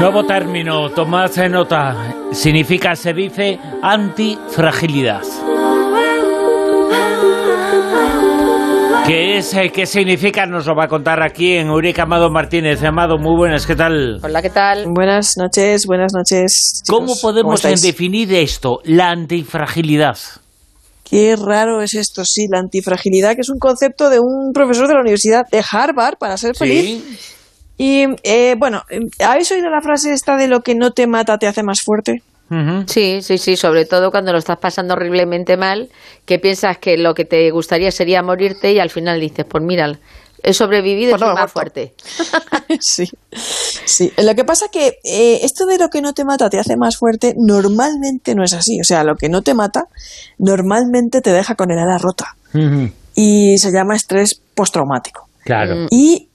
Nuevo término, tomad nota. Significa, se dice, antifragilidad. ¿Qué es? Eh, ¿Qué significa? Nos lo va a contar aquí en Eureka Amado Martínez. Amado, muy buenas, ¿qué tal? Hola, ¿qué tal? Buenas noches, buenas noches. ¿Cómo podemos definir esto, la antifragilidad? Qué raro es esto, sí, la antifragilidad, que es un concepto de un profesor de la Universidad de Harvard para ser feliz. Sí. Y eh, bueno, ¿habéis oído la frase esta de lo que no te mata te hace más fuerte? Sí, sí, sí, sobre todo cuando lo estás pasando horriblemente mal, que piensas que lo que te gustaría sería morirte y al final dices, pues mira, he sobrevivido y Pues no he más fuerte. sí, sí. Lo que pasa que eh, esto de lo que no te mata te hace más fuerte, normalmente no es así. O sea, lo que no te mata, normalmente te deja con el ala rota. Y se llama estrés postraumático. Claro. Mm. Y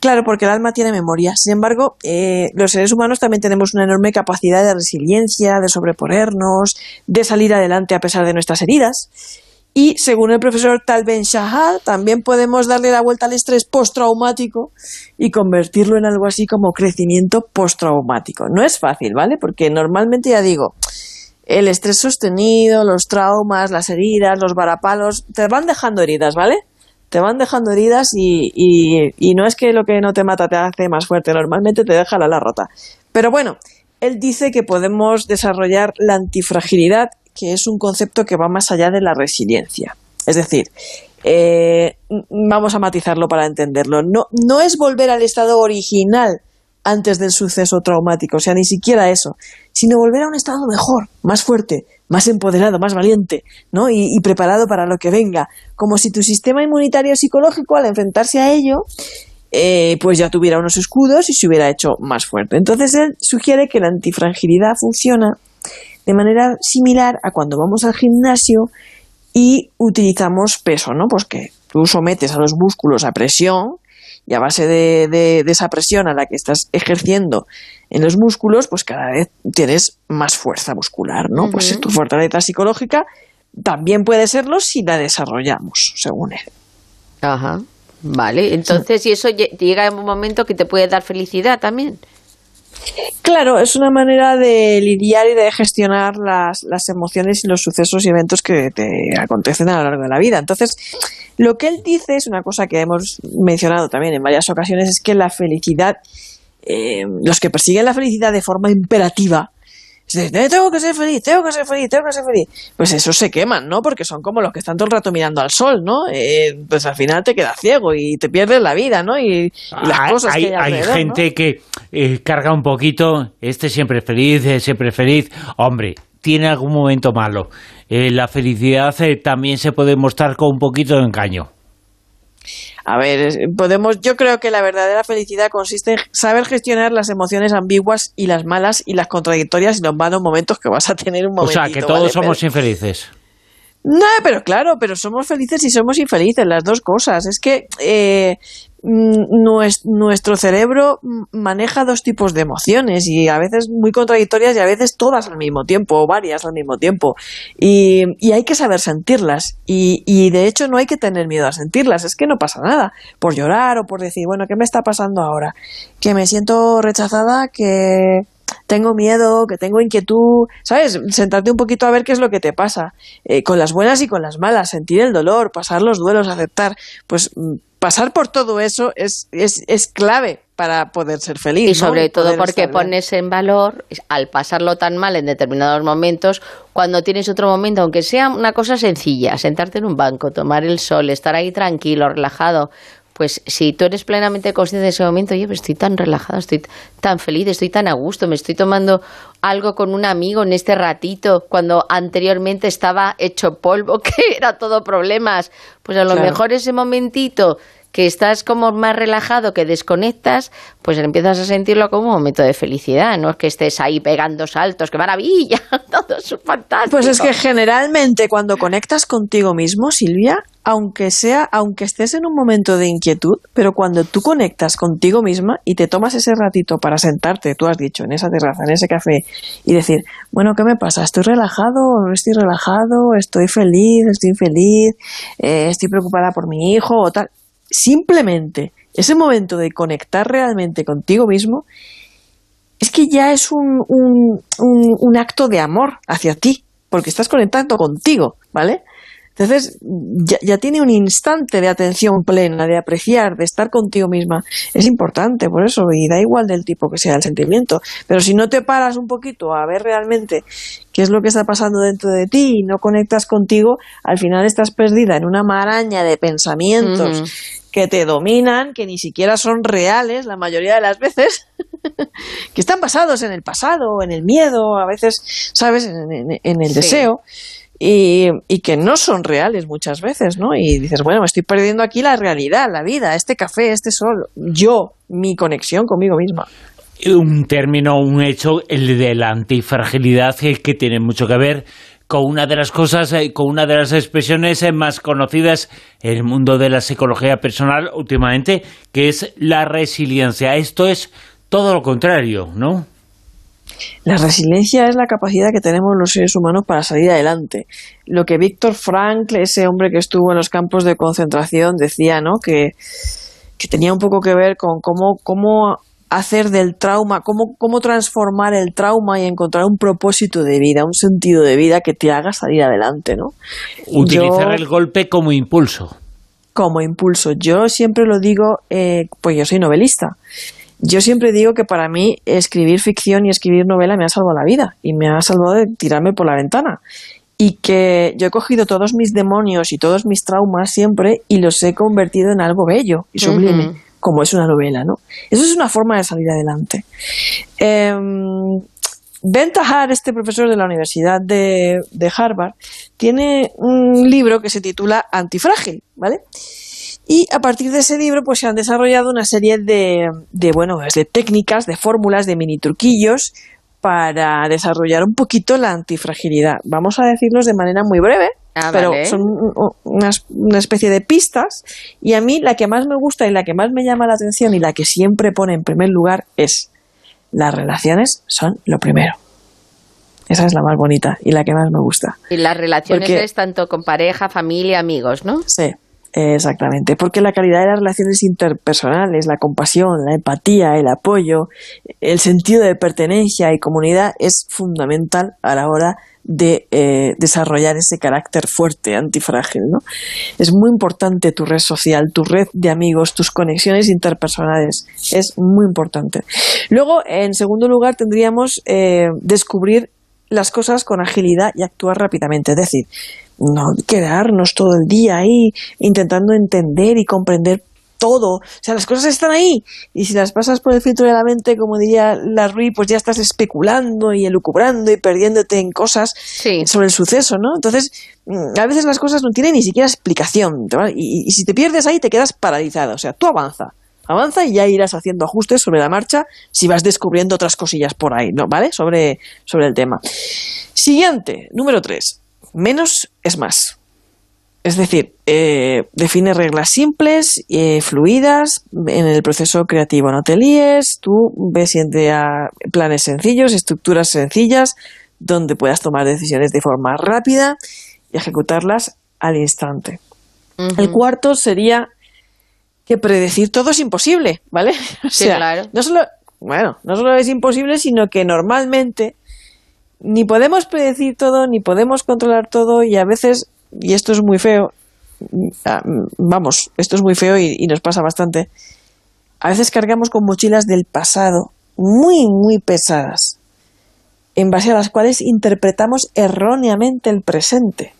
claro, porque el alma tiene memoria. Sin embargo, eh, los seres humanos también tenemos una enorme capacidad de resiliencia, de sobreponernos, de salir adelante a pesar de nuestras heridas. Y según el profesor Tal Ben Shahar, también podemos darle la vuelta al estrés postraumático y convertirlo en algo así como crecimiento postraumático. No es fácil, ¿vale? Porque normalmente ya digo, el estrés sostenido, los traumas, las heridas, los varapalos, te van dejando heridas, ¿vale? Te van dejando heridas y, y- y no es que lo que no te mata te hace más fuerte, normalmente te deja la ala rota. Pero bueno, él dice que podemos desarrollar la antifragilidad, que es un concepto que va más allá de la resiliencia. Es decir, eh, vamos a matizarlo para entenderlo. No, no es volver al estado original antes del suceso traumático, o sea, ni siquiera eso, sino volver a un estado mejor, más fuerte, más empoderado, más valiente, ¿no? Y, y preparado para lo que venga, como si tu sistema inmunitario psicológico al enfrentarse a ello, eh, pues ya tuviera unos escudos y se hubiera hecho más fuerte. Entonces él sugiere que la antifragilidad funciona de manera similar a cuando vamos al gimnasio y utilizamos peso, ¿no? Pues que tú sometes a los músculos a presión y a base de, de- de esa presión a la que estás ejerciendo en los músculos, pues cada vez tienes más fuerza muscular, ¿no? Pues tu fortaleza psicológica también puede serlo si la desarrollamos, según él. Ajá. Vale, entonces, y eso lle- llega en un momento que te puede dar felicidad también. Claro, es una manera de lidiar y de gestionar las, las emociones y los sucesos y eventos que te acontecen a lo largo de la vida. Entonces, lo que él dice es una cosa que hemos mencionado también en varias ocasiones, es que la felicidad, eh, los que persiguen la felicidad de forma imperativa, es "Eh, tengo que ser feliz, tengo que ser feliz, tengo que ser feliz, pues esos se queman, ¿no? Porque son como los que están todo el rato mirando al sol, ¿no? Eh, pues al final te quedas ciego y te pierdes la vida, ¿no? Y, y las Hay- cosas hay, que hay, hay alrededor, ¿no? gente que eh, carga un poquito, este siempre feliz, eh, siempre feliz. Hombre, tiene algún momento malo. Eh, la felicidad eh, también se puede mostrar con un poquito de engaño. A ver, podemos, yo creo que la verdadera felicidad consiste en saber gestionar las emociones ambiguas y las malas y las contradictorias y los malos momentos que vas a tener un O momentito. sea, que todos ¿vale? somos Pero- infelices. No, pero claro, pero somos felices y somos infelices, las dos cosas. Es que eh, nuestro cerebro mm, maneja dos tipos de emociones y a veces muy contradictorias y a veces todas al mismo tiempo o varias al mismo tiempo. Y, hay que saber sentirlas. Y, y de hecho no hay que tener miedo a sentirlas, es que no pasa nada. Por llorar o por decir, bueno, ¿qué me está pasando ahora? Que me siento rechazada, que tengo miedo, que tengo inquietud, ¿sabes? Sentarte un poquito a ver qué es lo que te pasa, eh, con las buenas y con las malas, sentir el dolor, pasar los duelos, aceptar, pues mm, pasar por todo eso es, es, es clave para poder ser feliz. Y ¿no? sobre todo porque pones en valor, al pasarlo tan mal en determinados momentos, cuando tienes otro momento, aunque sea una cosa sencilla, sentarte en un banco, tomar el sol, estar ahí tranquilo, relajado, pues si tú eres plenamente consciente de ese momento, oye, pues estoy tan relajado, estoy tan feliz, estoy tan a gusto, me estoy tomando algo con un amigo en este ratito, cuando anteriormente estaba hecho polvo, que era todo problemas, pues a lo Claro. mejor ese momentito que estás como más relajado, que desconectas, pues empiezas a sentirlo como un momento de felicidad, no es que estés ahí pegando saltos, qué maravilla, todo es fantástico. Pues es que generalmente cuando conectas contigo mismo, Silvia, aunque sea, aunque estés en un momento de inquietud, pero cuando tú conectas contigo misma y te tomas ese ratito para sentarte, tú has dicho, en esa terraza, en ese café, y decir, bueno, ¿qué me pasa? ¿Estoy relajado no estoy relajado? ¿Estoy feliz? ¿Estoy infeliz? Eh, ¿Estoy preocupada por mi hijo? o tal? Simplemente ese momento de conectar realmente contigo mismo, es que ya es un, un, acto de amor hacia ti, porque estás conectando contigo, ¿vale? Entonces, ya, tiene un instante de atención plena, de apreciar, de estar contigo misma. Es importante, por eso, y da igual del tipo que sea el sentimiento. Pero si no te paras un poquito a ver realmente qué es lo que está pasando dentro de ti y no conectas contigo, al final estás perdida en una maraña de pensamientos que te dominan, que ni siquiera son reales la mayoría de las veces, que están basados en el pasado, en el miedo, a veces, ¿sabes?, en, el deseo y, y, que no son reales muchas veces, ¿no? Y dices, bueno, me estoy perdiendo aquí la realidad, la vida, este café, este sol, yo, mi conexión conmigo misma. Un término, un hecho, el de la antifragilidad, que tiene mucho que ver con una de las cosas, eh, con una de las expresiones eh, más conocidas en el mundo de la psicología personal últimamente, que es la resiliencia. Esto es todo lo contrario, ¿no? La resiliencia es la capacidad que tenemos los seres humanos para salir adelante. Lo que Víctor Frankl, ese hombre que estuvo en los campos de concentración, decía, ¿no? Que, que tenía un poco que ver con cómo, cómo hacer del trauma, cómo, cómo transformar el trauma y encontrar un propósito de vida, un sentido de vida que te haga salir adelante, ¿no? Utilizar el golpe como impulso. Como impulso. Yo siempre lo digo, eh, pues yo soy novelista. Yo siempre digo que para mí escribir ficción y escribir novela me ha salvado la vida y me ha salvado de tirarme por la ventana. Y que yo he cogido todos mis demonios y todos mis traumas siempre y los he convertido en algo bello y sublime, como es una novela, ¿no? Eso es una forma de salir adelante. Eh, Ben Tahar, este profesor de la Universidad de, Harvard, tiene un libro que se titula Antifrágil, ¿vale? Y a partir de ese libro, pues se han desarrollado una serie de, de bueno, de técnicas, de fórmulas, de mini truquillos para desarrollar un poquito la antifragilidad. Vamos a decirlos de manera muy breve, ah, pero son una, una, especie de pistas. Y a mí la que más me gusta y la que más me llama la atención y la que siempre pone en primer lugar es las relaciones son lo primero. Esa es la más bonita y la que más me gusta. Y las relaciones es tanto con pareja, familia, amigos, ¿no? Sí, Exactamente, porque la calidad de las relaciones interpersonales, la compasión, la empatía, el apoyo, el sentido de pertenencia y comunidad es fundamental a la hora de eh, desarrollar ese carácter fuerte, antifrágil. ¿no? Es muy importante tu red social, tu red de amigos, tus conexiones interpersonales. Es muy importante. Luego, en segundo lugar, tendríamos eh, descubrir las cosas con agilidad y actuar rápidamente. Es decir, no quedarnos todo el día ahí intentando entender y comprender todo. O sea, las cosas están ahí. Y si las pasas por el filtro de la mente, como diría Larry, pues ya estás especulando y elucubrando y perdiéndote en cosas sobre el suceso, ¿no? Entonces, mm, a veces las cosas no tienen ni siquiera explicación. Y, y, si te pierdes ahí, te quedas paralizado. O sea, tú avanza. Avanza y ya irás haciendo ajustes sobre la marcha si vas descubriendo otras cosillas por ahí, ¿no? ¿Vale? Sobre, sobre el tema. Siguiente, número tres menos es más. Es decir, eh, define reglas simples, eh, fluidas en el proceso creativo. No te líes, tú ves a planes sencillos, estructuras sencillas, donde puedas tomar decisiones de forma rápida y ejecutarlas al instante. El cuarto sería que predecir todo es imposible, ¿vale? sí, claro. No solo, bueno, no solo es imposible, sino que normalmente ni podemos predecir todo, ni podemos controlar todo y a veces, y esto es muy feo, ah, vamos, esto es muy feo y, y nos pasa bastante, a veces cargamos con mochilas del pasado muy, muy pesadas, en base a las cuales interpretamos erróneamente el presente.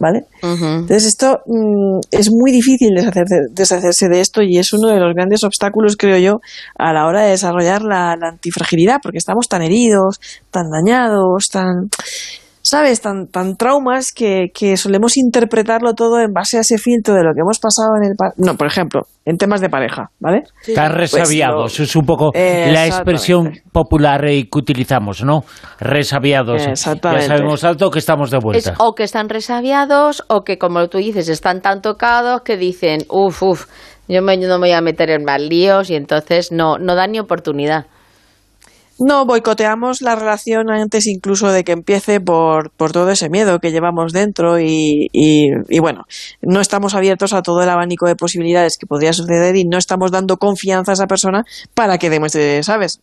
¿Vale? Entonces esto mm, es muy difícil deshacerse, de esto y es uno de los grandes obstáculos, creo yo, a la hora de desarrollar la antifragilidad, porque estamos tan heridos, tan dañados, tan ¿sabes? Tan, tan traumas que, que, solemos interpretarlo todo en base a ese filtro de lo que hemos pasado en el... No, por ejemplo, en temas de pareja, ¿vale? Están pues resabiados, es un poco la expresión popular que utilizamos, ¿no? Resabiados. Ya sabemos alto que estamos de vuelta. o que están resabiados o que, como tú dices, están tan tocados que dicen, uff, uff, yo no me voy a meter en más líos y entonces no, no dan ni oportunidad. No, boicoteamos la relación antes incluso de que empiece por, por todo ese miedo que llevamos dentro y, y, bueno, no estamos abiertos a todo el abanico de posibilidades que podría suceder y no estamos dando confianza a esa persona para que demuestre, ¿sabes?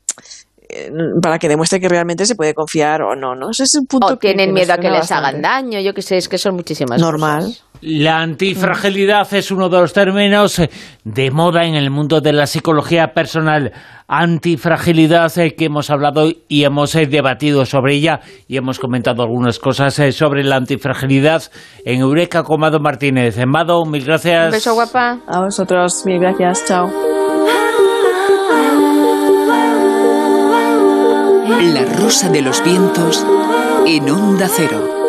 Eh, para que demuestre que realmente se puede confiar o no, ¿no? Ese es un punto o tienen miedo a que les hagan daño, yo que sé, es que son muchísimas Normal. La antifragilidad es uno de los términos de moda en el mundo de la psicología personal. Antifragilidad eh, que hemos hablado y hemos eh, debatido sobre ella y hemos comentado algunas cosas sobre la antifragilidad en Eureka con Mado Martínez. Mado, mil gracias. Un beso guapa. A vosotros, mil gracias. Chao. La Rosa de los Vientos en Onda Cero.